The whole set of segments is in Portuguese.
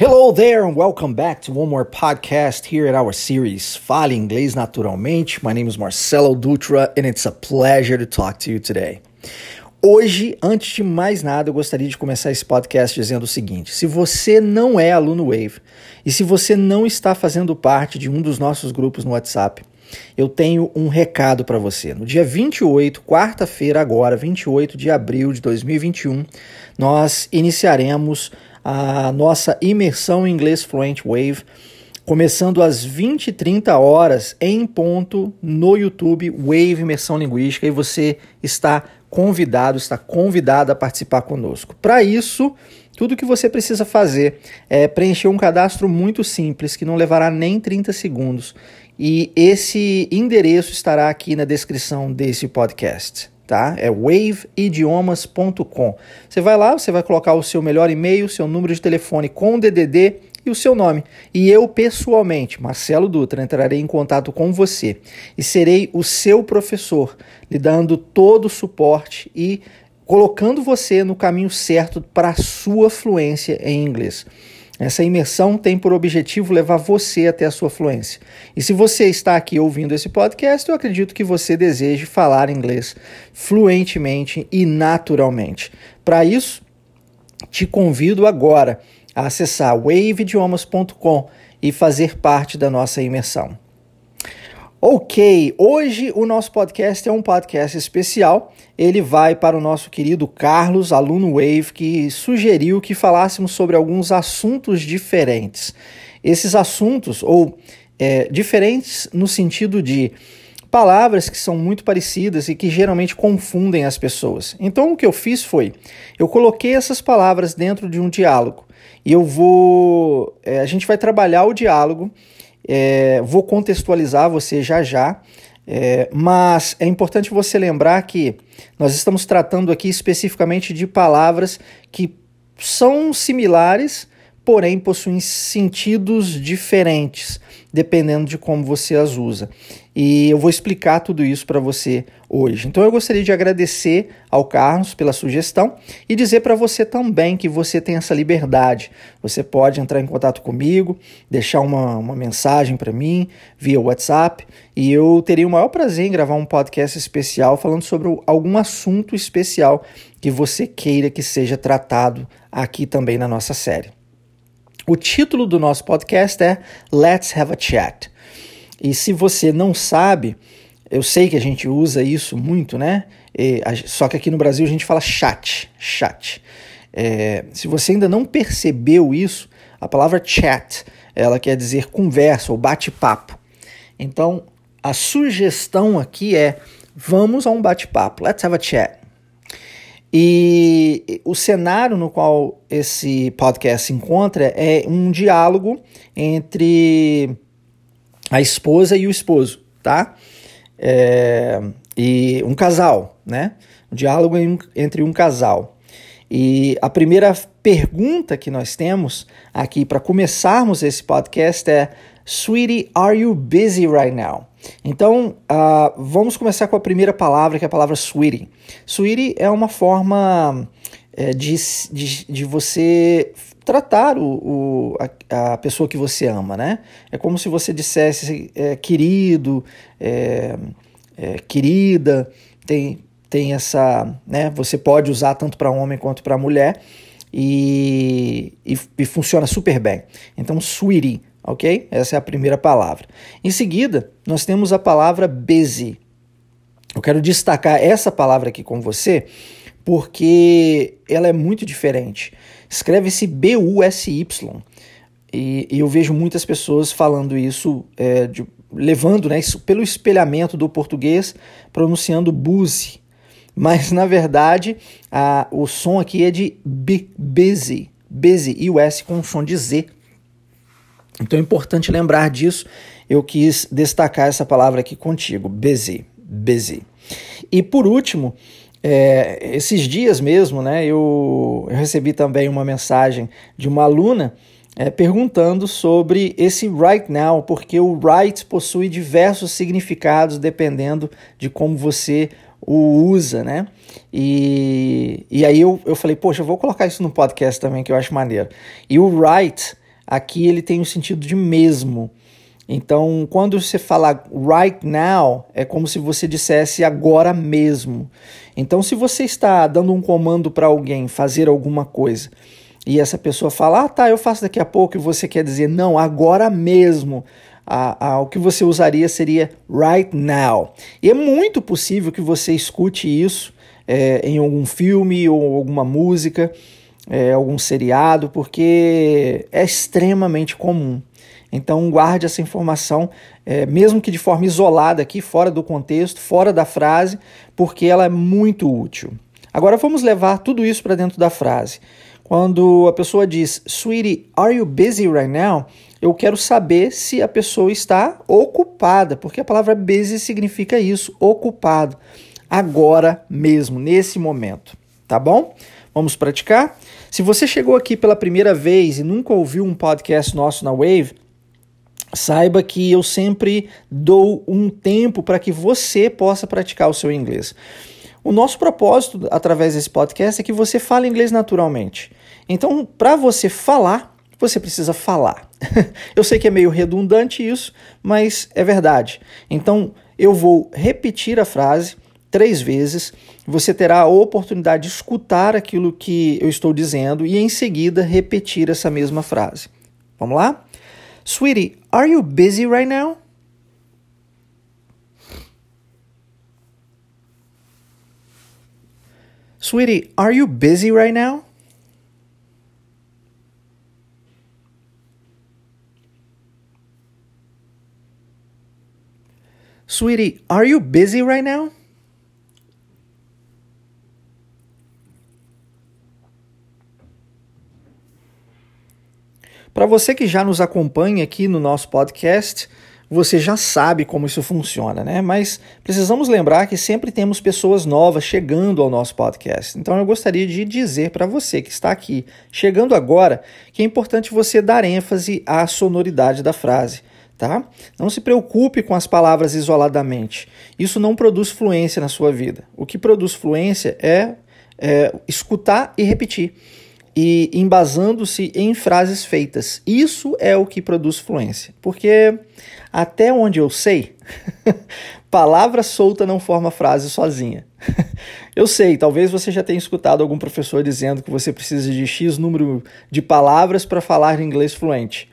Hello there and welcome back to one more podcast here at our series Fale Inglês Naturalmente. My name is Marcelo Dutra and it's a pleasure to talk to you today. Hoje, antes de mais nada, eu gostaria de começar esse podcast dizendo o seguinte: se você não é aluno Wave e se você não está fazendo parte de um dos nossos grupos no WhatsApp, eu tenho um recado para você. No dia 28, quarta-feira, agora, 28 de abril de 2021, nós iniciaremos a nossa imersão em inglês Fluent Wave, começando às 20 e 30 horas em ponto no YouTube Wave Imersão Linguística e você está convidado, está convidada a participar conosco. Para isso, tudo que você precisa fazer é preencher um cadastro muito simples que não levará nem 30 segundos. E esse endereço estará aqui na descrição desse podcast tá? É waveidiomas.com. Você vai lá, você vai colocar o seu melhor e-mail, seu número de telefone com DDD e o seu nome. E eu pessoalmente, Marcelo Dutra, entrarei em contato com você e serei o seu professor, lhe dando todo o suporte e colocando você no caminho certo para a sua fluência em inglês. Essa imersão tem por objetivo levar você até a sua fluência. E se você está aqui ouvindo esse podcast, eu acredito que você deseje falar inglês fluentemente e naturalmente. Para isso, te convido agora a acessar waveidiomas.com e fazer parte da nossa imersão. Ok, hoje o nosso podcast é um podcast especial. Ele vai para o nosso querido Carlos, aluno Wave, que sugeriu que falássemos sobre alguns assuntos diferentes. Esses assuntos, ou é, diferentes no sentido de palavras que são muito parecidas e que geralmente confundem as pessoas. Então o que eu fiz foi, eu coloquei essas palavras dentro de um diálogo e eu vou, é, a gente vai trabalhar o diálogo é, vou contextualizar você já já, é, mas é importante você lembrar que nós estamos tratando aqui especificamente de palavras que são similares, porém possuem sentidos diferentes dependendo de como você as usa. E eu vou explicar tudo isso para você hoje. Então eu gostaria de agradecer ao Carlos pela sugestão e dizer para você também que você tem essa liberdade. Você pode entrar em contato comigo, deixar uma, uma mensagem para mim via WhatsApp e eu teria o maior prazer em gravar um podcast especial falando sobre algum assunto especial que você queira que seja tratado aqui também na nossa série. O título do nosso podcast é Let's Have a Chat. E se você não sabe, eu sei que a gente usa isso muito, né? E, a, só que aqui no Brasil a gente fala chat, chat. É, se você ainda não percebeu isso, a palavra chat, ela quer dizer conversa ou bate-papo. Então, a sugestão aqui é vamos a um bate-papo. Let's have a chat. E o cenário no qual esse podcast se encontra é um diálogo entre a esposa e o esposo, tá? É, e um casal, né? Um diálogo entre um casal. E a primeira pergunta que nós temos aqui para começarmos esse podcast é: Sweetie, are you busy right now? Então, uh, vamos começar com a primeira palavra, que é a palavra sweetie. Sweetie é uma forma é, de, de, de você tratar o, o, a, a, pessoa que você ama, né? É como se você dissesse é, querido, é, é, querida, tem, tem essa, né? Você pode usar tanto para homem quanto para mulher e, e, e, funciona super bem. Então, sweetie, ok? Essa é a primeira palavra. Em seguida, nós temos a palavra busy. Eu quero destacar essa palavra aqui com você porque ela é muito diferente. Escreve-se B-U-S-Y. E, e, eu vejo muitas pessoas falando isso, é, de, levando né, isso pelo espelhamento do português, pronunciando busy. Mas na verdade, a, o som aqui é de b, busy, busy, e o S com som de Z. Então é importante lembrar disso. Eu quis destacar essa palavra aqui contigo, busy, busy. E por último, é, esses dias mesmo, né, eu, eu, recebi também uma mensagem de uma aluna é, perguntando sobre esse right now, porque o right possui diversos significados dependendo de como você o usa, né? E, e aí eu, eu falei, poxa, eu vou colocar isso no podcast também, que eu acho maneiro. E o right aqui ele tem o sentido de mesmo. Então, quando você fala right now, é como se você dissesse agora mesmo. Então, se você está dando um comando para alguém fazer alguma coisa e essa pessoa fala, ah, tá, eu faço daqui a pouco, e você quer dizer, não, agora mesmo. o que você usaria seria right now. E é muito possível que você escute isso é, em algum filme ou alguma música, é, algum seriado, porque é extremamente comum. Então guarde essa informação, é, mesmo que de forma isolada aqui, fora do contexto, fora da frase, porque ela é muito útil. Agora vamos levar tudo isso para dentro da frase. Quando a pessoa diz, Sweetie, are you busy right now? Eu quero saber se a pessoa está ocupada, porque a palavra busy significa isso, ocupado. Agora mesmo, nesse momento. Tá bom? Vamos praticar? Se você chegou aqui pela primeira vez e nunca ouviu um podcast nosso na Wave, saiba que eu sempre dou um tempo para que você possa praticar o seu inglês. O nosso propósito através desse podcast é que você fale inglês naturalmente. Então, para você falar, você precisa falar. eu sei que é meio redundante isso, mas é verdade. Então, eu vou repetir a frase três vezes. Você terá a oportunidade de escutar aquilo que eu estou dizendo e em seguida repetir essa mesma frase. Vamos lá? Sweetie, are you busy right now? Sweetie, are you busy right now? Sweetie, are you busy right now? Para você que já nos acompanha aqui no nosso podcast, você já sabe como isso funciona, né? Mas precisamos lembrar que sempre temos pessoas novas chegando ao nosso podcast. Então eu gostaria de dizer para você que está aqui chegando agora que é importante você dar ênfase à sonoridade da frase. Tá? Não se preocupe com as palavras isoladamente. Isso não produz fluência na sua vida. O que produz fluência é, é escutar e repetir e embasando-se em frases feitas. Isso é o que produz fluência. Porque até onde eu sei, palavra solta não forma frase sozinha. eu sei, talvez você já tenha escutado algum professor dizendo que você precisa de X número de palavras para falar inglês fluente.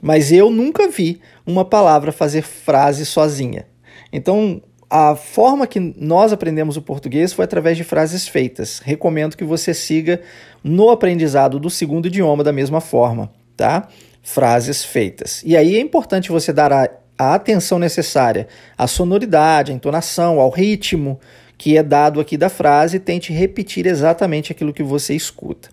Mas eu nunca vi uma palavra fazer frase sozinha. Então, a forma que nós aprendemos o português foi através de frases feitas. Recomendo que você siga no aprendizado do segundo idioma da mesma forma, tá? Frases feitas. E aí é importante você dar a, a atenção necessária à sonoridade, à entonação, ao ritmo, que é dado aqui da frase tente repetir exatamente aquilo que você escuta.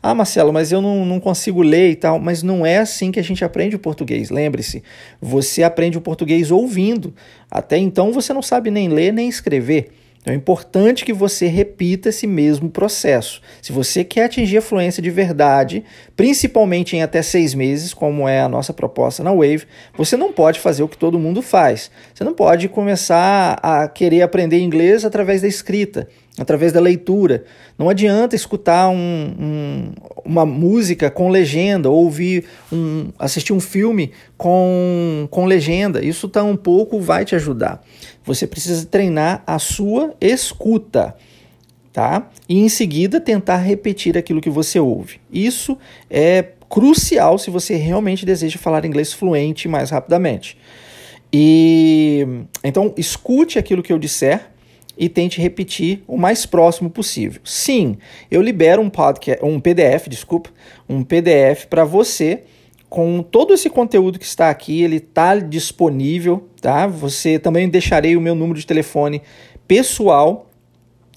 Ah, Marcelo, mas eu não, não consigo ler e tal. Mas não é assim que a gente aprende o português. Lembre-se, você aprende o português ouvindo. Até então você não sabe nem ler nem escrever. Então é importante que você repita esse mesmo processo. Se você quer atingir a fluência de verdade, principalmente em até seis meses, como é a nossa proposta na Wave, você não pode fazer o que todo mundo faz. Você não pode começar a querer aprender inglês através da escrita através da leitura. Não adianta escutar um, um, uma música com legenda ou ouvir um, assistir um filme com, com legenda. Isso tá um pouco vai te ajudar. Você precisa treinar a sua escuta. Tá? E em seguida tentar repetir aquilo que você ouve. Isso é crucial se você realmente deseja falar inglês fluente mais rapidamente. E então escute aquilo que eu disser, e tente repetir o mais próximo possível. Sim, eu libero um podcast, um PDF, desculpa, um PDF para você com todo esse conteúdo que está aqui, ele está disponível, tá? Você também deixarei o meu número de telefone pessoal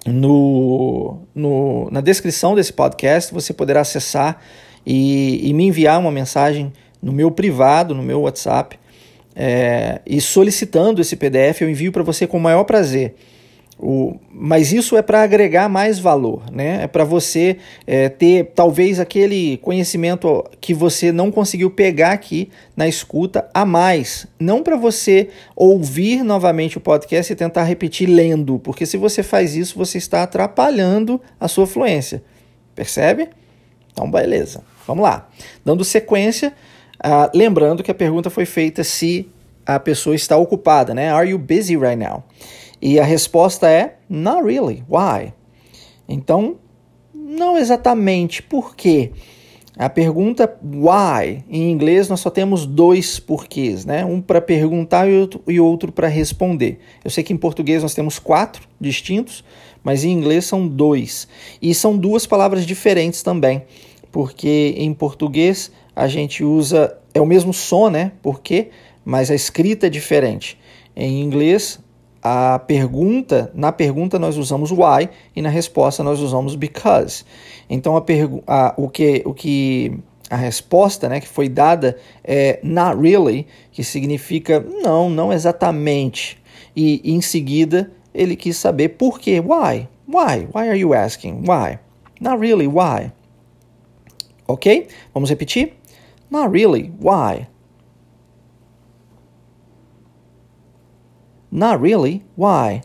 no, no na descrição desse podcast. Você poderá acessar e, e me enviar uma mensagem no meu privado, no meu WhatsApp, é, e solicitando esse PDF, eu envio para você com o maior prazer. O, mas isso é para agregar mais valor, né? É para você é, ter talvez aquele conhecimento que você não conseguiu pegar aqui na escuta a mais. Não para você ouvir novamente o podcast e tentar repetir lendo, porque se você faz isso, você está atrapalhando a sua fluência. Percebe? Então, beleza. Vamos lá. Dando sequência, Uh, lembrando que a pergunta foi feita se a pessoa está ocupada, né? Are you busy right now? E a resposta é not really. Why? Então, não exatamente. Por quê? A pergunta why, em inglês nós só temos dois porquês, né? Um para perguntar e outro, para responder. Eu sei que em português nós temos quatro distintos, mas em inglês são dois. E são duas palavras diferentes também, porque em português a gente usa, é o mesmo som, né? Por quê? Mas a escrita é diferente. Em inglês a pergunta, na pergunta nós usamos why e na resposta nós usamos because. Então a, a, o que o que a resposta, né, que foi dada é not really, que significa não, não exatamente. E, e em seguida ele quis saber por quê, why? Why? Why are you asking? Why? Not really, why? OK? Vamos repetir? Not really, why? Not really. Why?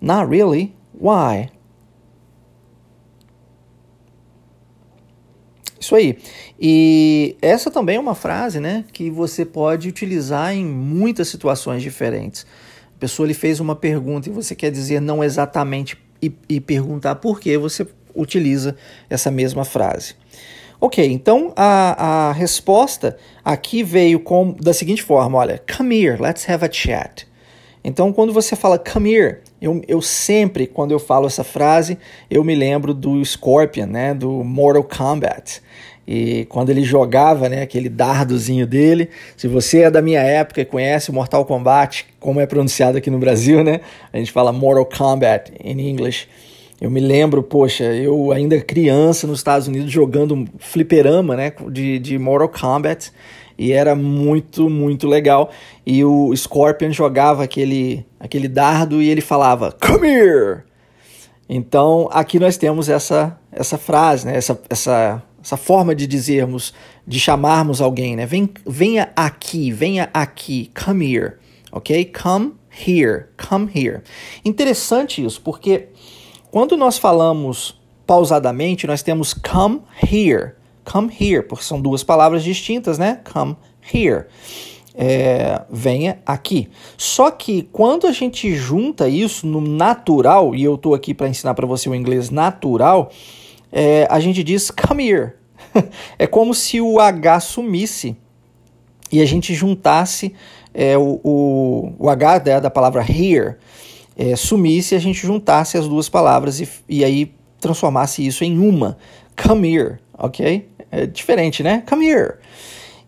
Not really. Why? Isso aí. E essa também é uma frase, né, que você pode utilizar em muitas situações diferentes. A pessoa lhe fez uma pergunta e você quer dizer não exatamente e, e perguntar por que você utiliza essa mesma frase. Ok, então a, a resposta aqui veio com, da seguinte forma: olha, come here, let's have a chat. Então, quando você fala come here, eu, eu sempre, quando eu falo essa frase, eu me lembro do Scorpion, né, do Mortal Kombat. E quando ele jogava, né, aquele dardozinho dele, se você é da minha época e conhece o Mortal Kombat, como é pronunciado aqui no Brasil, né, a gente fala Mortal Kombat em inglês. Eu me lembro, poxa, eu ainda criança nos Estados Unidos jogando fliperama, né, de, de Mortal Kombat, e era muito, muito legal. E o Scorpion jogava aquele, aquele dardo e ele falava, come here! Então, aqui nós temos essa, essa frase, né, essa, essa, essa forma de dizermos, de chamarmos alguém, né, Vem, venha aqui, venha aqui, come here, ok? Come here, come here. Interessante isso, porque quando nós falamos pausadamente, nós temos come here. Come here, porque são duas palavras distintas, né? Come here. É, venha aqui. Só que quando a gente junta isso no natural, e eu estou aqui para ensinar para você o inglês natural, é, a gente diz come here. é como se o H sumisse e a gente juntasse é, o, o, o H né, da palavra here é, sumisse e a gente juntasse as duas palavras e, e aí transformasse isso em uma. Come here, ok? É diferente, né? Come here.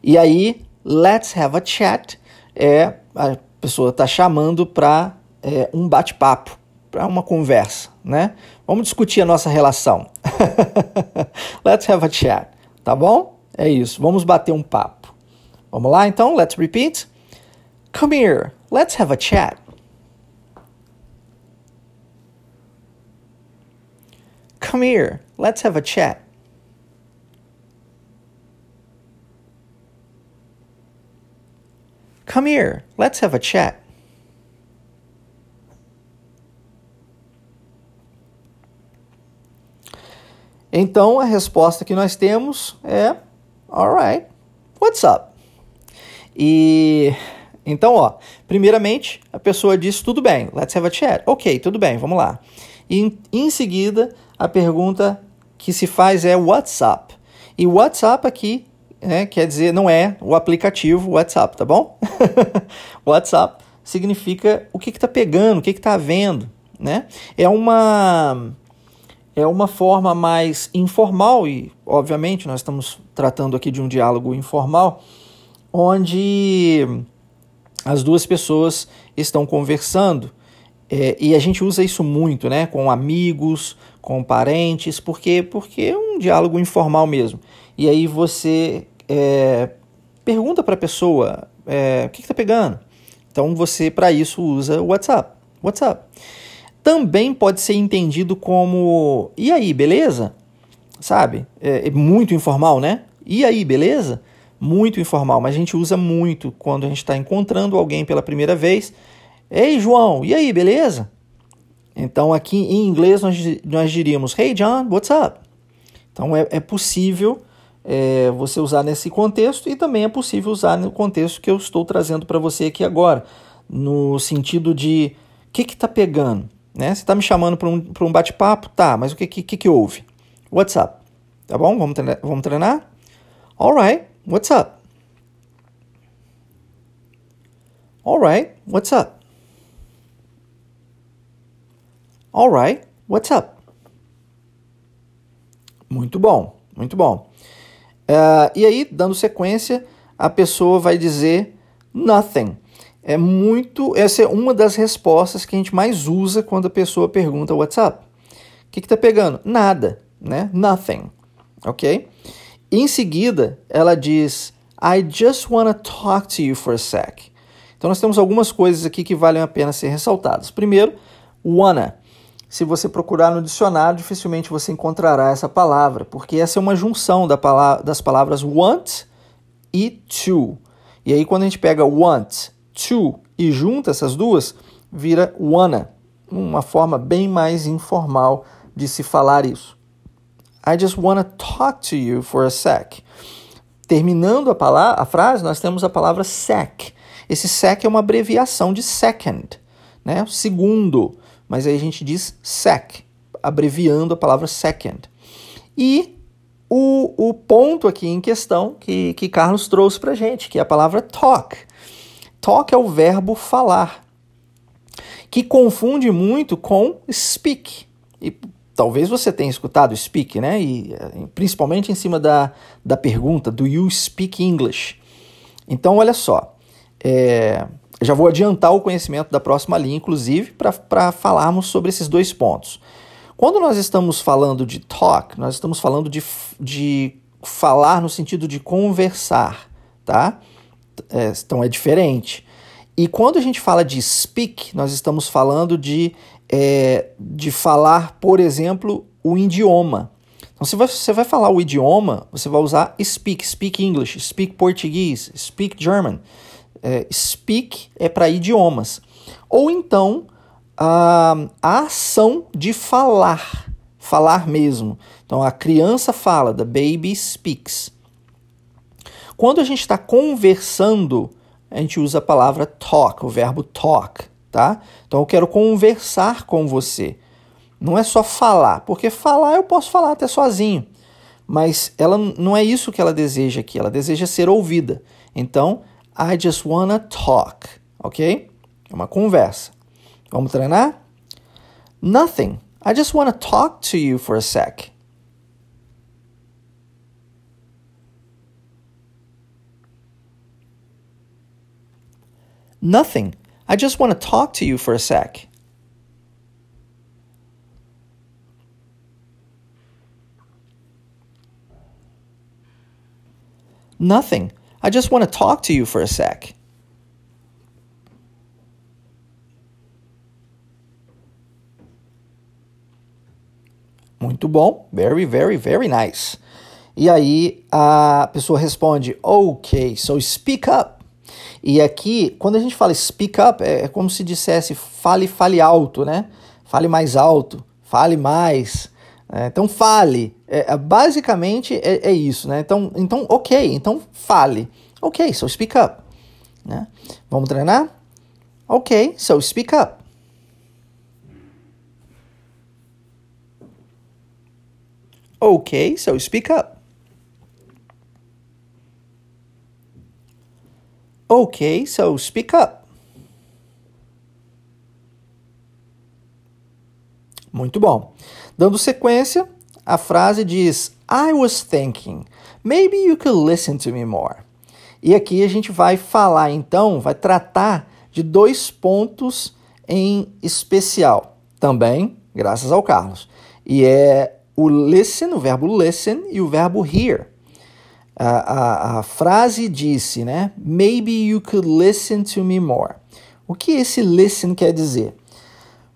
E aí, let's have a chat é a pessoa está chamando para é, um bate-papo, para uma conversa, né? Vamos discutir a nossa relação. let's have a chat, tá bom? É isso, vamos bater um papo. Vamos lá então, let's repeat. Come here, let's have a chat. Come here, let's have a chat. Come here, let's have a chat. Então a resposta que nós temos é alright, what's up? E então, ó, primeiramente a pessoa diz tudo bem, let's have a chat. Ok, tudo bem, vamos lá. E em, seguida a pergunta que se faz é WhatsApp. E WhatsApp aqui né, quer dizer, não é o aplicativo WhatsApp, tá bom? WhatsApp significa o que está pegando, o que está havendo, né? É uma é uma forma mais informal e, obviamente, nós estamos tratando aqui de um diálogo informal, onde as duas pessoas estão conversando é, e a gente usa isso muito, né? Com amigos, com parentes, porque porque é um diálogo informal mesmo. E aí você é, pergunta para a pessoa é, o que está pegando. Então você para isso usa o WhatsApp. WhatsApp também pode ser entendido como e aí, beleza? Sabe? É, é muito informal, né? E aí, beleza? Muito informal, mas a gente usa muito quando a gente está encontrando alguém pela primeira vez Ei, João, e aí, beleza? Então, aqui em inglês, nós, nós diríamos: Hey, John, what's up? Então é, é possível é, você usar nesse contexto e também é possível usar no contexto que eu estou trazendo para você aqui agora, no sentido de o que está pegando? Né? Você está me chamando para um, um bate-papo? Tá, mas o que, que, que houve? What's up? Tá bom? Vamos treinar? Vamos treinar? Alright, what's up? Alright, what's up? Alright, what's up? Muito bom, muito bom. Uh, e aí, dando sequência, a pessoa vai dizer nothing. É muito. Essa é uma das respostas que a gente mais usa quando a pessoa pergunta what's up. O que está pegando? Nada, né? Nothing. Ok? Em seguida, ela diz I just want to talk to you for a sec. Então nós temos algumas coisas aqui que valem a pena ser ressaltadas. Primeiro, wanna se você procurar no dicionário, dificilmente você encontrará essa palavra, porque essa é uma junção da palavra, das palavras want e to. E aí, quando a gente pega want, to e junta essas duas, vira wanna, uma forma bem mais informal de se falar isso. I just wanna talk to you for a sec. Terminando a, palavra, a frase, nós temos a palavra sec. Esse sec é uma abreviação de second, né? Segundo mas aí a gente diz sec, abreviando a palavra second. E o, o ponto aqui em questão que, que Carlos trouxe para gente, que é a palavra talk. Talk é o verbo falar, que confunde muito com speak. E talvez você tenha escutado speak, né? E eh, principalmente em cima da, da pergunta: Do you speak English? Então, olha só. É, já vou adiantar o conhecimento da próxima linha, inclusive, para falarmos sobre esses dois pontos. Quando nós estamos falando de talk, nós estamos falando de, de falar no sentido de conversar, tá? É, então é diferente. E quando a gente fala de speak, nós estamos falando de, é, de falar, por exemplo, o idioma. Então, se você vai falar o idioma, você vai usar speak, speak English, speak português, speak German é, speak é para idiomas. Ou então a, a ação de falar, falar mesmo. Então a criança fala, the baby speaks. Quando a gente está conversando, a gente usa a palavra talk, o verbo talk, tá? Então eu quero conversar com você. Não é só falar, porque falar eu posso falar até sozinho, mas ela não é isso que ela deseja aqui, ela deseja ser ouvida. Então, I just wanna talk, ok? É uma conversa. Vamos treinar? Nothing. I just wanna talk to you for a sec. Nothing. I just want to talk to you for a sec. Nothing. I just want to talk to you for a sec. Muito bom. Very, very, very nice. E aí a pessoa responde, ok, so speak up. E aqui, quando a gente fala speak up, é, é como se dissesse fale, fale alto, né? Fale mais alto, fale mais. É, então fale. É, é, basicamente é, é, isso, né? Então, então, ok, então fale. Ok, so speak up. Né? Vamos treinar? Ok, so speak up. Ok, so speak up. Ok, so speak up. Muito bom. Dando sequência, a frase diz: I was thinking, maybe you could listen to me more. E aqui a gente vai falar então, vai tratar de dois pontos em especial, também graças ao Carlos. E é o listen, o verbo listen e o verbo hear. A, a, a frase disse, né? Maybe you could listen to me more. O que esse listen quer dizer?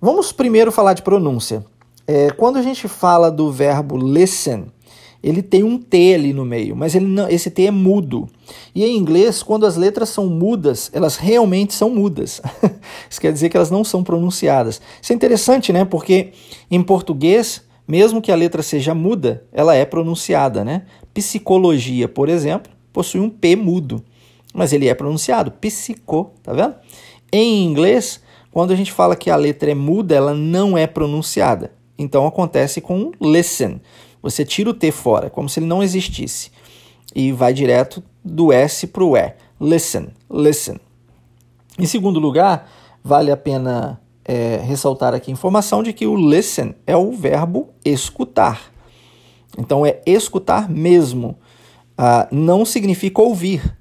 Vamos primeiro falar de pronúncia. É, quando a gente fala do verbo listen, ele tem um T ali no meio, mas não, esse T é mudo. E em inglês, quando as letras são mudas, elas realmente são mudas. Isso quer dizer que elas não são pronunciadas. Isso é interessante, né? Porque em português mesmo que a letra seja muda, ela é pronunciada, né? Psicologia, por exemplo, possui um P mudo, mas ele é pronunciado, psico, tá vendo? Em inglês, quando a gente fala que a letra é muda, ela não é pronunciada. Então acontece com listen. Você tira o T fora, como se ele não existisse. E vai direto do S para o E. Listen, listen. Em segundo lugar, vale a pena é, ressaltar aqui a informação de que o listen é o verbo escutar. Então é escutar mesmo. Ah, não significa ouvir.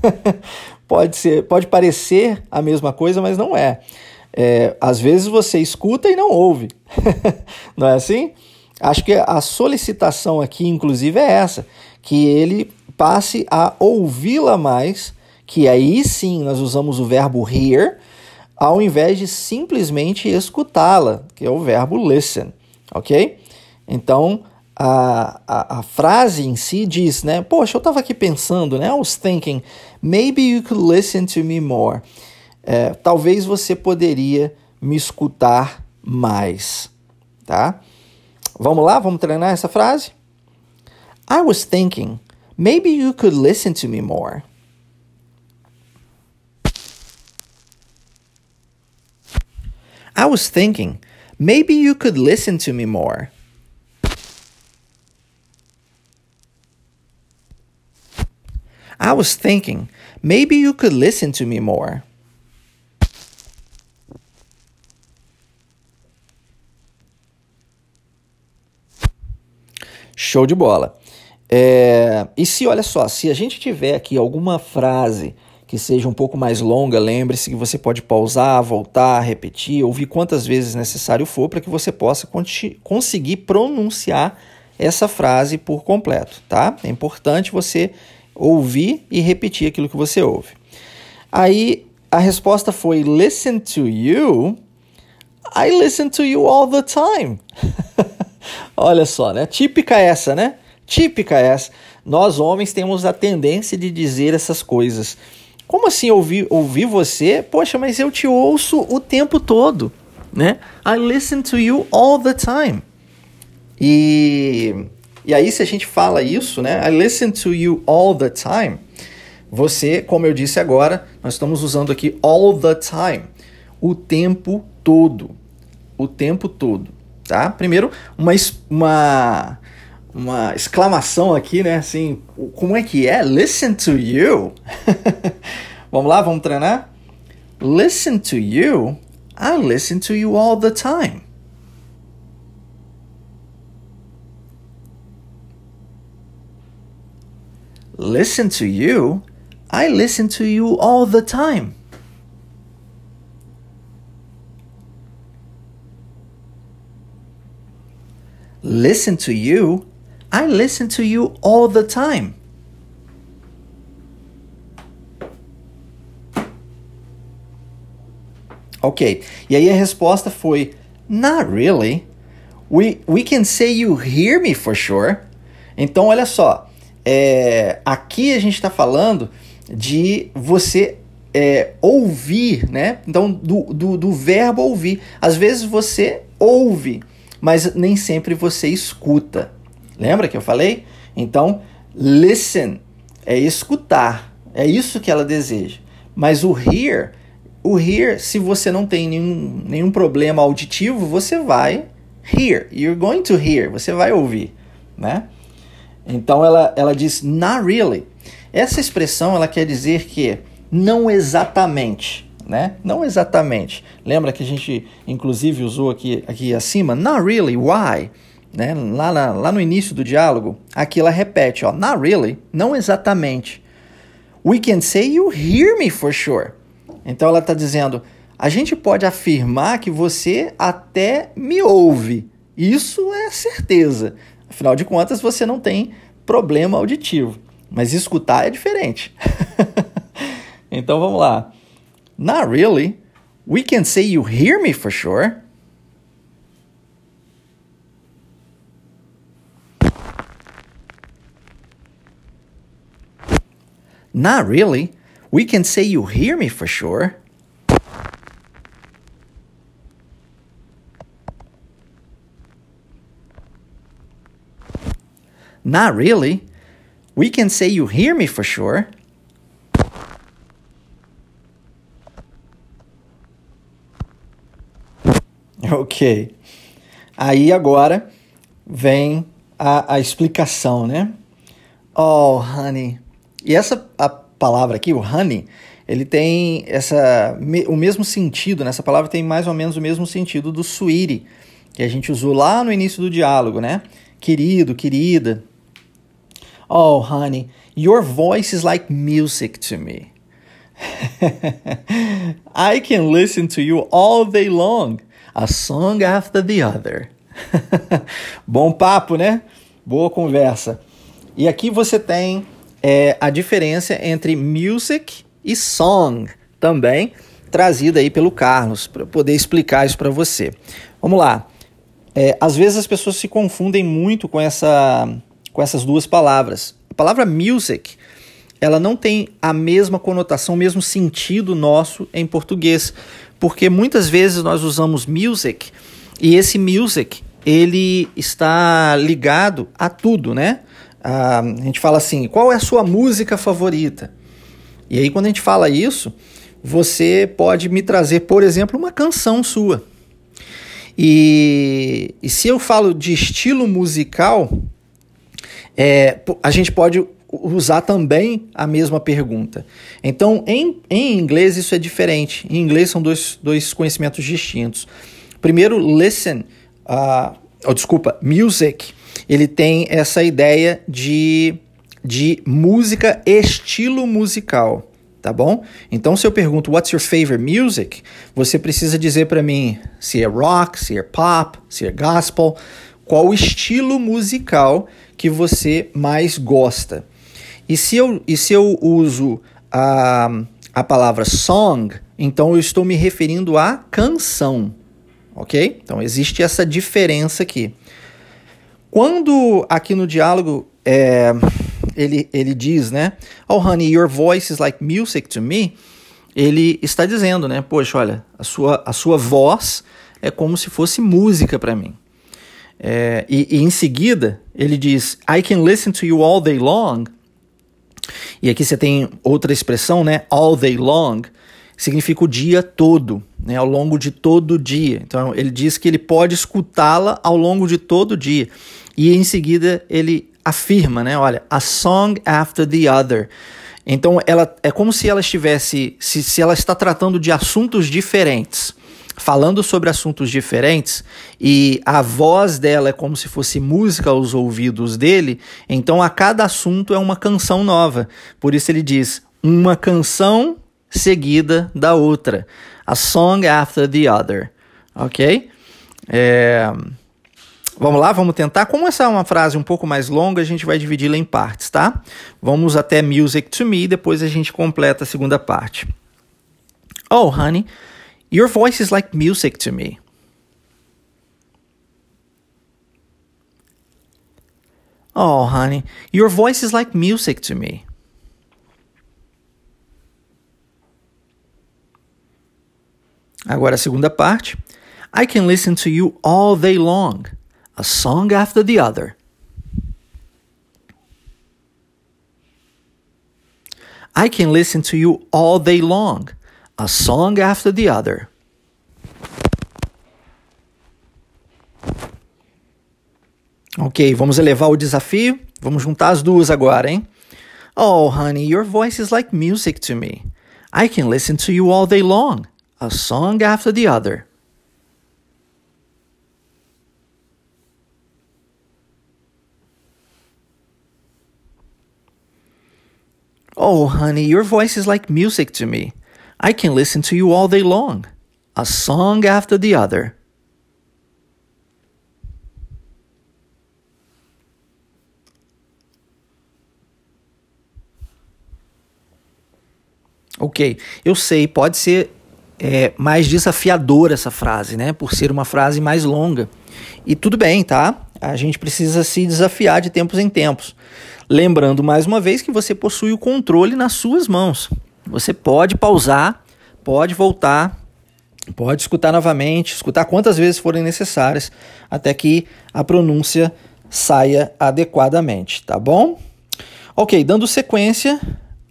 pode ser, pode parecer a mesma coisa, mas não é. É às vezes você escuta e não ouve. não é assim? Acho que a solicitação aqui, inclusive, é essa: que ele passe a ouvi-la mais, que aí sim nós usamos o verbo hear ao invés de simplesmente escutá-la, que é o verbo listen, ok? Então, a, a, a, frase em si diz, né? Poxa, eu estava aqui pensando, né? I was thinking, maybe you could listen to me more. É, talvez você poderia me escutar mais, tá? Vamos lá, vamos treinar essa frase? I was thinking, maybe you could listen to me more. I was thinking, maybe you could listen to me more. I was thinking, maybe you could listen to me more. Show de bola. É, e se, olha só, se a gente tiver aqui alguma frase que seja um pouco mais longa, lembre-se que você pode pausar, voltar, repetir, ouvir quantas vezes necessário for para que você possa conseguir pronunciar essa frase por completo, tá? É importante você ouvir e repetir aquilo que você ouve. Aí a resposta foi listen to you. I listen to you all the time. Olha só, né? Típica essa, né? Típica essa. Nós homens temos a tendência de dizer essas coisas. Como assim ouvir, ouvir você? Poxa, mas eu te ouço o tempo todo, né? I listen to you all the time. E, e aí, se a gente fala isso, né? I listen to you all the time. Você, como eu disse agora, nós estamos usando aqui all the time. O tempo todo. O tempo todo tá? Primeiro, uma, uma, uma exclamação aqui, né? Assim, como é que é? Listen to you. vamos lá, vamos treinar? Listen to you. I listen to you all the time. Listen to you. I listen to you all the time. Listen to you, I listen to you all the time. Ok, e aí a resposta foi Not really. We, we can say you hear me for sure. Então, olha só, é, aqui a gente está falando de você é, ouvir, né? Então, do, do, do verbo ouvir. Às vezes você ouve, mas nem sempre você escuta. Lembra que eu falei? Então, listen é escutar, é isso que ela deseja. Mas o hear, o hear, se você não tem nenhum, nenhum problema auditivo, você vai hear. You're going to hear, você vai ouvir, né? Então ela, ela diz not really. Essa expressão ela quer dizer que não exatamente né? Não exatamente. Lembra que a gente inclusive usou aqui, aqui acima? Not really, why? Né? Lá, na, lá no início do diálogo, aqui ela repete, ó, not really, não exatamente. We can say you hear me for sure. Então ela está dizendo, a gente pode afirmar que você até me ouve. Isso é certeza. Afinal de contas, você não tem problema auditivo. Mas escutar é diferente. então vamos lá. Not really. We can say you hear me for sure. Not really. We can say you hear me for sure. Not really. We can say you hear me for sure. Ok. Aí agora vem a, a explicação, né? Oh, honey. E essa a palavra aqui, o honey, ele tem essa, o mesmo sentido, né? essa palavra tem mais ou menos o mesmo sentido do sweetie, que a gente usou lá no início do diálogo, né? Querido, querida. Oh, honey, your voice is like music to me. I can listen to you all day long, a song after the other. Bom papo, né? Boa conversa. E aqui você tem é, a diferença entre music e song também, trazida aí pelo Carlos, para poder explicar isso para você. Vamos lá. É, às vezes as pessoas se confundem muito com, essa, com essas duas palavras. A palavra music, ela não tem a mesma conotação, o mesmo sentido nosso em português, porque muitas vezes nós usamos music e esse music ele está ligado a tudo, né? a gente fala assim, qual é a sua música favorita? E aí, quando a gente fala isso, você pode me trazer, por exemplo, uma canção sua. E, e se eu falo de estilo musical, é, a gente pode usar também a mesma pergunta. Então, em, em inglês, isso é diferente. Em inglês, são dois, dois conhecimentos distintos. Primeiro, listen, uh, oh, desculpa, music, ele tem essa ideia de de música, estilo musical, tá bom? Então, se eu pergunto What's your favorite music, você precisa dizer para mim se é rock, se é pop, se é gospel, qual o estilo musical que você mais gosta. E se eu, e se eu uso a, a palavra song, então eu estou me referindo à canção, ok? Então existe essa diferença aqui. Quando aqui no diálogo é, ele, ele diz, né? Oh, honey, your voice is like music to me. Ele está dizendo, né? Poxa, olha, a sua, a sua voz é como se fosse música para mim. É, e, e, em seguida, ele diz: I can listen to you all day long. E aqui você tem outra expressão, né? All day long significa o dia todo, né? Ao longo de todo o dia. Então ele diz que ele pode escutá-la ao longo de todo o dia. E em seguida ele afirma, né? Olha, a song after the other. Então ela é como se ela estivesse, se, se ela está tratando de assuntos diferentes, falando sobre assuntos diferentes, e a voz dela é como se fosse música aos ouvidos dele, então a cada assunto é uma canção nova. Por isso ele diz uma canção seguida da outra. A song after the other. Ok? É. Vamos lá, vamos tentar. Como essa é uma frase um pouco mais longa, a gente vai dividi-la em partes, tá? Vamos até music to me, depois a gente completa a segunda parte. Oh, honey, your voice is like music to me. Oh, honey, your voice is like music to me. Agora a segunda parte. I can listen to you all day long a song after the other. I can listen to you all day long, a song after the other. Ok, vamos elevar o desafio. Vamos juntar as duas agora, hein? Oh, honey, your voice is like music to me. I can listen to you all day long, a song after the other. Oh, honey, your voice is like music to me. I can listen to you all day long, a song after the other. Ok, eu sei, pode ser é, mais desafiadora essa frase, né? Por ser uma frase mais longa. E tudo bem, tá? A gente precisa se desafiar de tempos em tempos. Lembrando mais uma vez que você possui o controle nas suas mãos. Você pode pausar, pode voltar, pode escutar novamente, escutar quantas vezes forem necessárias, até que a pronúncia saia adequadamente, tá bom? Ok, dando sequência,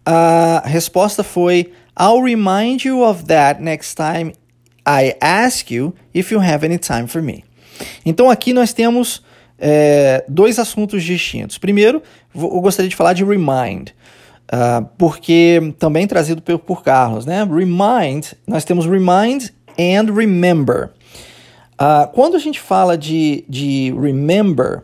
a resposta foi I'll remind you of that next time I ask you if you have any time for me. Então aqui nós temos é, dois assuntos distintos. Primeiro, eu gostaria de falar de remind, uh, porque também trazido por, por, Carlos, né? Remind, nós temos remind and remember. Uh, quando a gente fala de, de remember,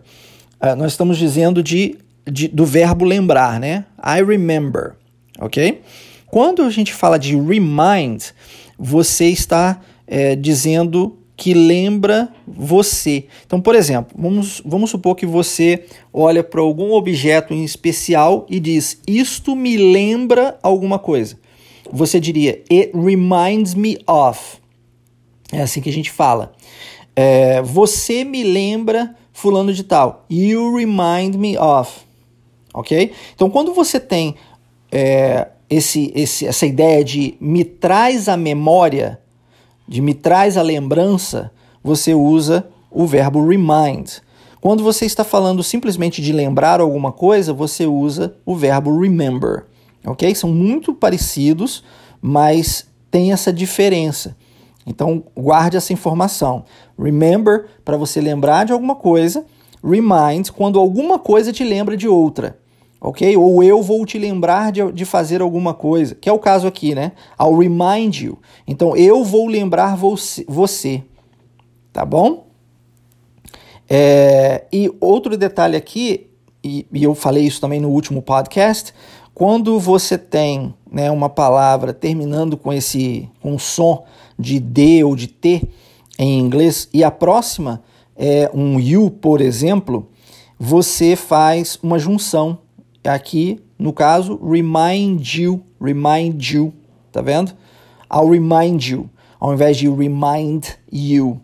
uh, nós estamos dizendo de, de, do verbo lembrar, né? I remember, ok? Quando a gente fala de remind, você está é, dizendo que lembra você. Então, por exemplo, vamos, vamos supor que você olha para algum objeto em especial e diz: Isto me lembra alguma coisa. Você diria: It reminds me of. É assim que a gente fala. É, você me lembra fulano de tal. You remind me of. Ok? Então, quando você tem é, esse, esse, essa ideia de me traz a memória, de me traz a lembrança, você usa o verbo remind. Quando você está falando simplesmente de lembrar alguma coisa, você usa o verbo remember. Ok? São muito parecidos, mas tem essa diferença. Então, guarde essa informação. Remember para você lembrar de alguma coisa, remind quando alguma coisa te lembra de outra ok? Ou eu vou te lembrar de, de fazer alguma coisa, que é o caso aqui, né? I'll remind you. Então, eu vou lembrar você, você tá bom? É, e outro detalhe aqui, e, e, eu falei isso também no último podcast, quando você tem né, uma palavra terminando com esse com som de D ou de T em inglês e a próxima é um you, por exemplo, você faz uma junção aqui, no caso, remind you, remind you, tá vendo? I'll remind you, ao invés de remind you.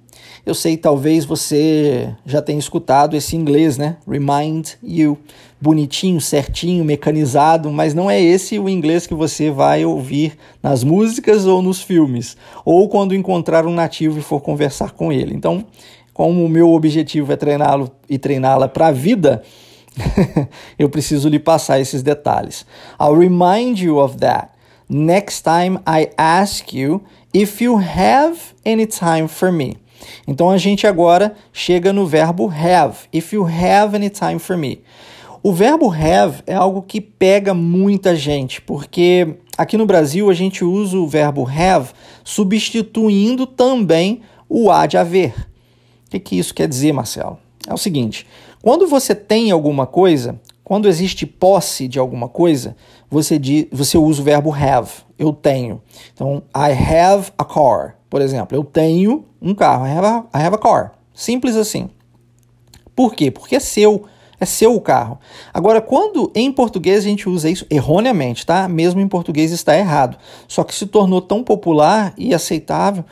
Eu sei, talvez você já tenha escutado esse inglês, né? Remind you. Bonitinho, certinho, mecanizado, mas não é esse o inglês que você vai ouvir nas músicas ou nos filmes, ou quando encontrar um nativo e for conversar com ele. Então, como o meu objetivo é treiná-lo e treiná-la para a vida, eu preciso lhe passar esses detalhes. I'll remind you of that next time I ask you if you have any time for me. Então a gente agora chega no verbo have. If you have any time for me. O verbo have é algo que pega muita gente, porque aqui no Brasil a gente usa o verbo have substituindo também o há de haver. O que, que isso quer dizer, Marcelo? É o seguinte: quando você tem alguma coisa, quando existe posse de alguma coisa, você, diz, você usa o verbo have. Eu tenho. Então, I have a car. Por exemplo, eu tenho um carro. I have a, I have a car. Simples assim. Por quê? Porque é seu. É seu o carro. Agora, quando em português a gente usa isso erroneamente, tá? Mesmo em português está errado. Só que se tornou tão popular e aceitável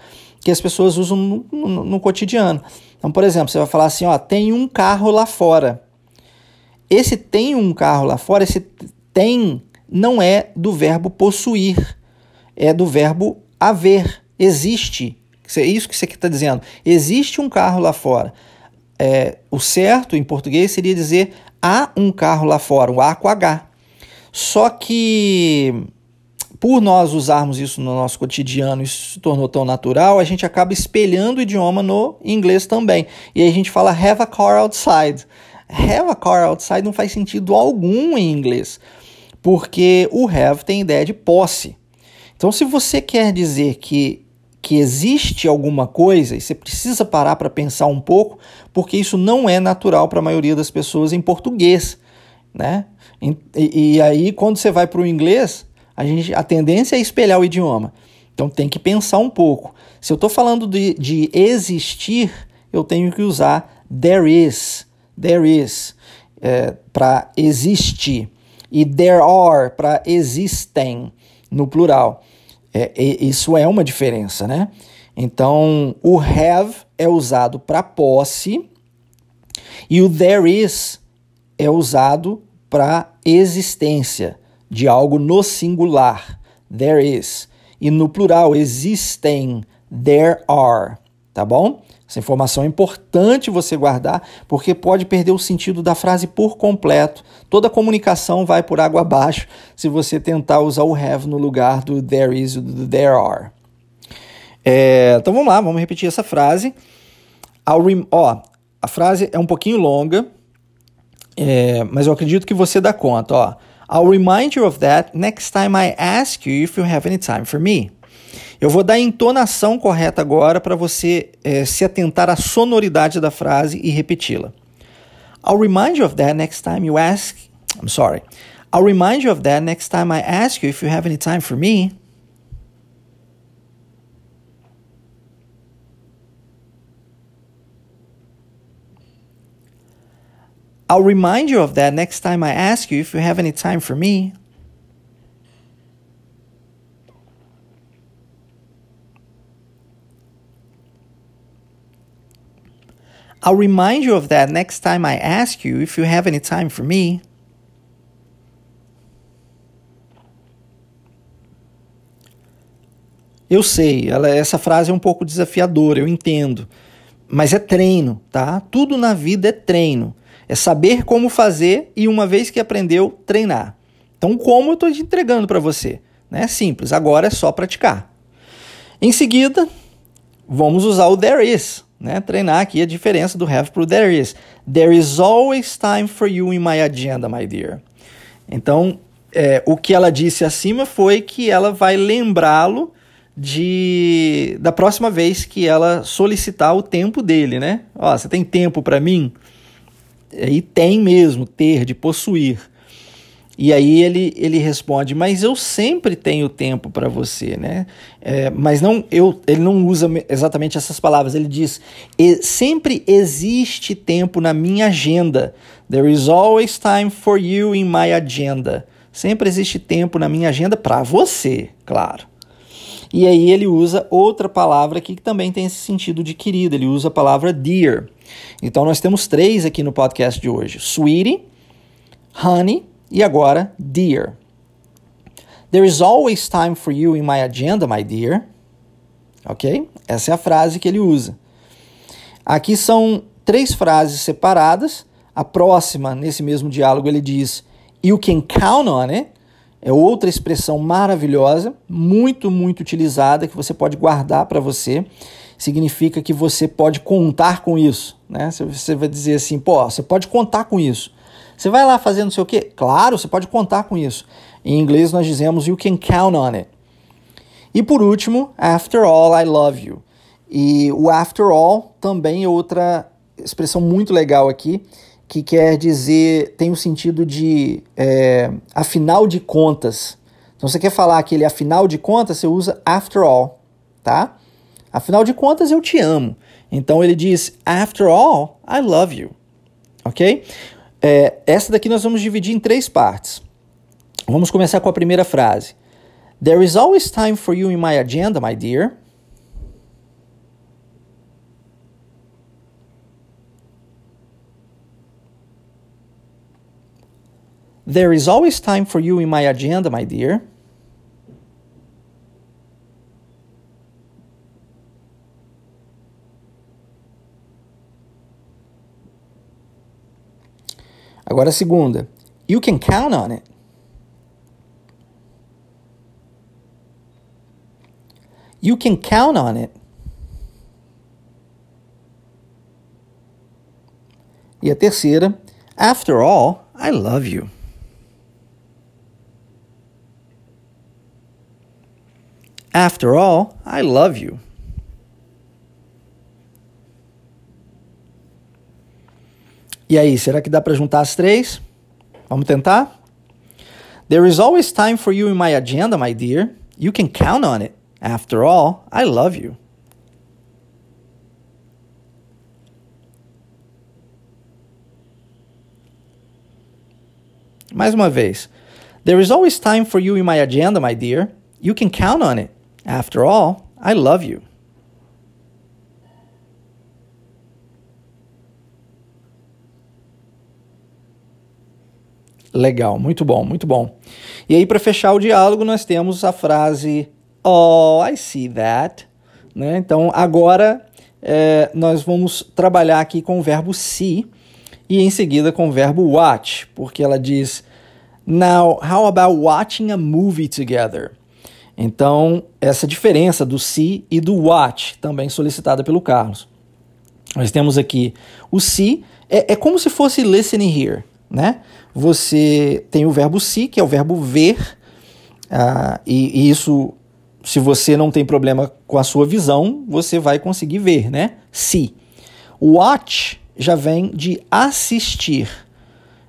que as pessoas usam no, no, no cotidiano. Então, por exemplo, você vai falar assim, ó, tem um carro lá fora. Esse tem um carro lá fora, esse tem não é do verbo possuir, é do verbo haver, existe. É isso que você está dizendo. Existe um carro lá fora. É, o certo em português seria dizer há um carro lá fora, o A com H. Só que por nós usarmos isso no nosso cotidiano, isso se tornou tão natural, a gente acaba espelhando o idioma no inglês também. E aí a gente fala have a car outside. Have a car outside não faz sentido algum em inglês, porque o have tem ideia de posse. Então, se você quer dizer que, que existe alguma coisa, e você precisa parar para pensar um pouco, porque isso não é natural para a maioria das pessoas em português. Né? E, e aí, quando você vai para o inglês, a, gente, a tendência é espelhar o idioma. Então tem que pensar um pouco. Se eu estou falando de, de existir, eu tenho que usar there is, there is, é, para existir. E there are, para existem, no plural. É, isso é uma diferença, né? Então, o have é usado para posse e o there is é usado para existência de algo no singular, there is, e no plural existem, there are, tá bom? Essa informação é importante você guardar, porque pode perder o sentido da frase por completo. Toda comunicação vai por água abaixo se você tentar usar o have no lugar do there is e do there are. É, então vamos lá, vamos repetir essa frase. Ó, a frase é um pouquinho longa, é, mas eu acredito que você dá conta. Ó. I'll remind you of that next time I ask you if you have any time for me. Eu vou dar a entonação correta agora para você é, se atentar à sonoridade da frase e repeti-la. I'll remind you of that next time you ask. I'm sorry. I'll remind you of that next time I ask you if you have any time for me. I'll remind you of that next time I ask you if you have any time for me. I'll remind you of that next time I ask you if you have any time for me. Eu sei, ela, essa frase é um pouco desafiadora, eu entendo. Mas é treino, tá? Tudo na vida é treino. É saber como fazer e, uma vez que aprendeu, treinar. Então, como eu estou te entregando para você? É simples, agora é só praticar. Em seguida, vamos usar o there is. Né? Treinar aqui a diferença do have para o there is. There is always time for you in my agenda, my dear. Então, é, o que ela disse acima foi que ela vai lembrá-lo de da próxima vez que ela solicitar o tempo dele, né? Ó, você tem tempo para mim? E tem mesmo, ter, de possuir. E aí ele, ele responde, mas eu sempre tenho tempo para você, né? É, mas não, eu, ele não usa exatamente essas palavras. Ele diz, sempre existe tempo na minha agenda. There is always time for you in my agenda. Sempre existe tempo na minha agenda para você, claro. E aí ele usa outra palavra aqui que também tem esse sentido de querido. Ele usa a palavra dear. Então nós temos três aqui no podcast de hoje: sweetie, honey e agora dear. There is always time for you in my agenda, my dear. Ok? Essa é a frase que ele usa. Aqui são três frases separadas. A próxima, nesse mesmo diálogo, ele diz: You can count on it. É outra expressão maravilhosa, muito, muito utilizada, que você pode guardar para você significa que você pode contar com isso. Né? Você vai dizer assim, pô, você pode contar com isso. Você vai lá fazendo não sei o quê? Claro, você pode contar com isso. Em inglês nós dizemos you can count on it. E por último, after all, I love you. E o after all também é outra expressão muito legal aqui, que quer dizer, tem o sentido de é, afinal de contas. Então você quer falar aquele afinal de contas, você usa after all, tá? Afinal de contas, eu te amo. Então ele diz: After all, I love you. Ok? É, essa daqui nós vamos dividir em três partes. Vamos começar com a primeira frase. There is always time for you in my agenda, my dear. There is always time for you in my agenda, my dear. Agora a segunda. You can count on it. You can count on it. E a terceira, after all, I love you. After all, I love you. E aí, será que dá para juntar as três? Vamos tentar? There is always time for you in my agenda, my dear. You can count on it. After all, I love you. Mais uma vez. There is always time for you in my agenda, my dear. You can count on it. After all, I love you. Legal, muito bom, muito bom. E aí, para fechar o diálogo, nós temos a frase Oh, I see that. Né? Então, agora é, nós vamos trabalhar aqui com o verbo see e em seguida com o verbo watch, porque ela diz: Now, how about watching a movie together? Então, essa diferença do see e do watch, também solicitada pelo Carlos. Nós temos aqui o see, é, é como se fosse listening here, né? Você tem o verbo see, que é o verbo ver, uh, e, e isso se você não tem problema com a sua visão, você vai conseguir ver, né? See. Watch já vem de assistir.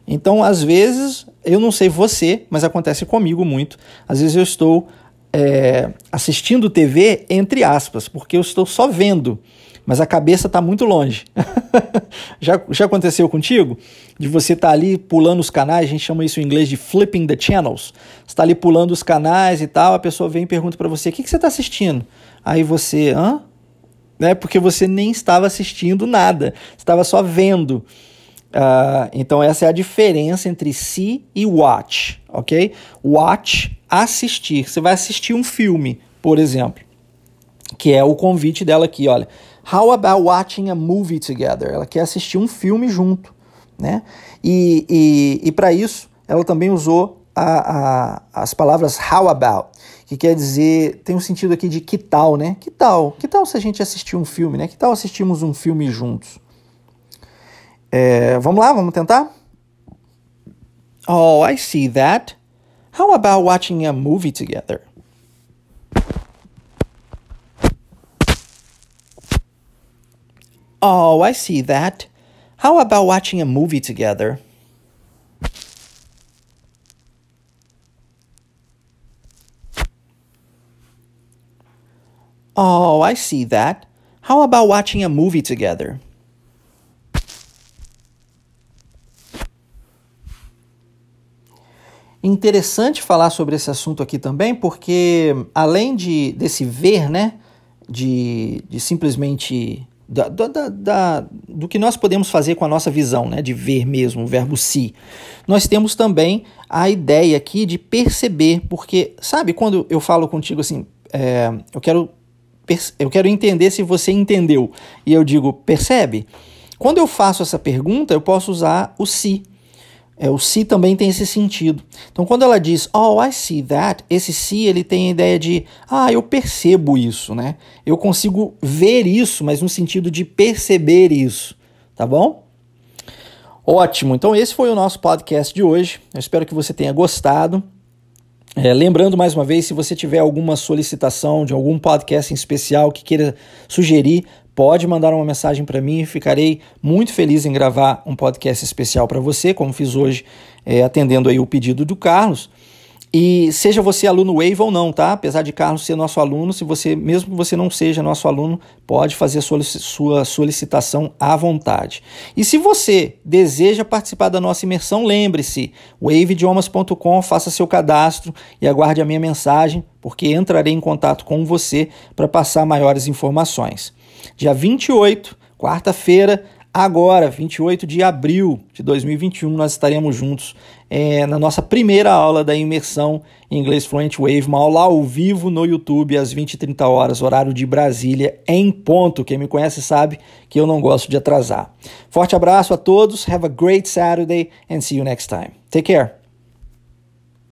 Então, às vezes, eu não sei você, mas acontece comigo muito. Às vezes eu estou é, assistindo TV entre aspas, porque eu estou só vendo, mas a cabeça está muito longe. já, já aconteceu contigo? De você estar tá ali pulando os canais, a gente chama isso em inglês de flipping the channels. Você está ali pulando os canais e tal, a pessoa vem e pergunta para você: o que, que você está assistindo? Aí você, hã? Né? Porque você nem estava assistindo nada, estava só vendo. Uh, então essa é a diferença entre see e watch, ok? Watch, assistir. Você vai assistir um filme, por exemplo, que é o convite dela aqui, olha. How about watching a movie together? Ela quer assistir um filme junto, né? E, e, e para isso, ela também usou a, a, as palavras how about, que quer dizer, tem um sentido aqui de que tal, né? Que tal? Que tal se a gente assistir um filme, né? Que tal assistirmos um filme juntos? É, vamos lá, vamos tentar? Oh, I see that. How about watching a movie together? Oh, I see that. How about watching a movie together? Oh, I see that. How about watching a movie together? Interessante falar sobre esse assunto aqui também, porque além de desse ver, né, de, de simplesmente da, da, da, do que nós podemos fazer com a nossa visão, né, de ver mesmo, o verbo si, nós temos também a ideia aqui de perceber, porque sabe quando eu falo contigo assim, é, eu quero eu quero entender se você entendeu e eu digo percebe. Quando eu faço essa pergunta, eu posso usar o si. É, o see também tem esse sentido. Então, quando ela diz, oh, I see that, esse see ele tem a ideia de, ah, eu percebo isso, né? Eu consigo ver isso, mas no sentido de perceber isso, tá bom? Ótimo, então esse foi o nosso podcast de hoje. Eu espero que você tenha gostado. É, lembrando mais uma vez, se você tiver alguma solicitação de algum podcast em especial que queira sugerir, pode mandar uma mensagem para mim. Ficarei muito feliz em gravar um podcast especial para você, como fiz hoje, é, atendendo aí o pedido do Carlos. E seja você aluno Wave ou não, tá? Apesar de Carlos ser nosso aluno, se você, mesmo que você não seja nosso aluno, pode fazer sua solicitação à vontade. E se você deseja participar da nossa imersão, lembre-se, waveidiomas.com, faça seu cadastro e aguarde a minha mensagem, porque entrarei em contato com você para passar maiores informações. Dia 28, quarta-feira, agora, 28 de abril de 2021, nós estaremos juntos é, na nossa primeira aula da imersão em inglês Fluent Wave, uma aula ao vivo no YouTube às 20 e 30 horas, horário de Brasília, em ponto. Quem me conhece sabe que eu não gosto de atrasar. Forte abraço a todos, have a great Saturday and see you next time. Take care.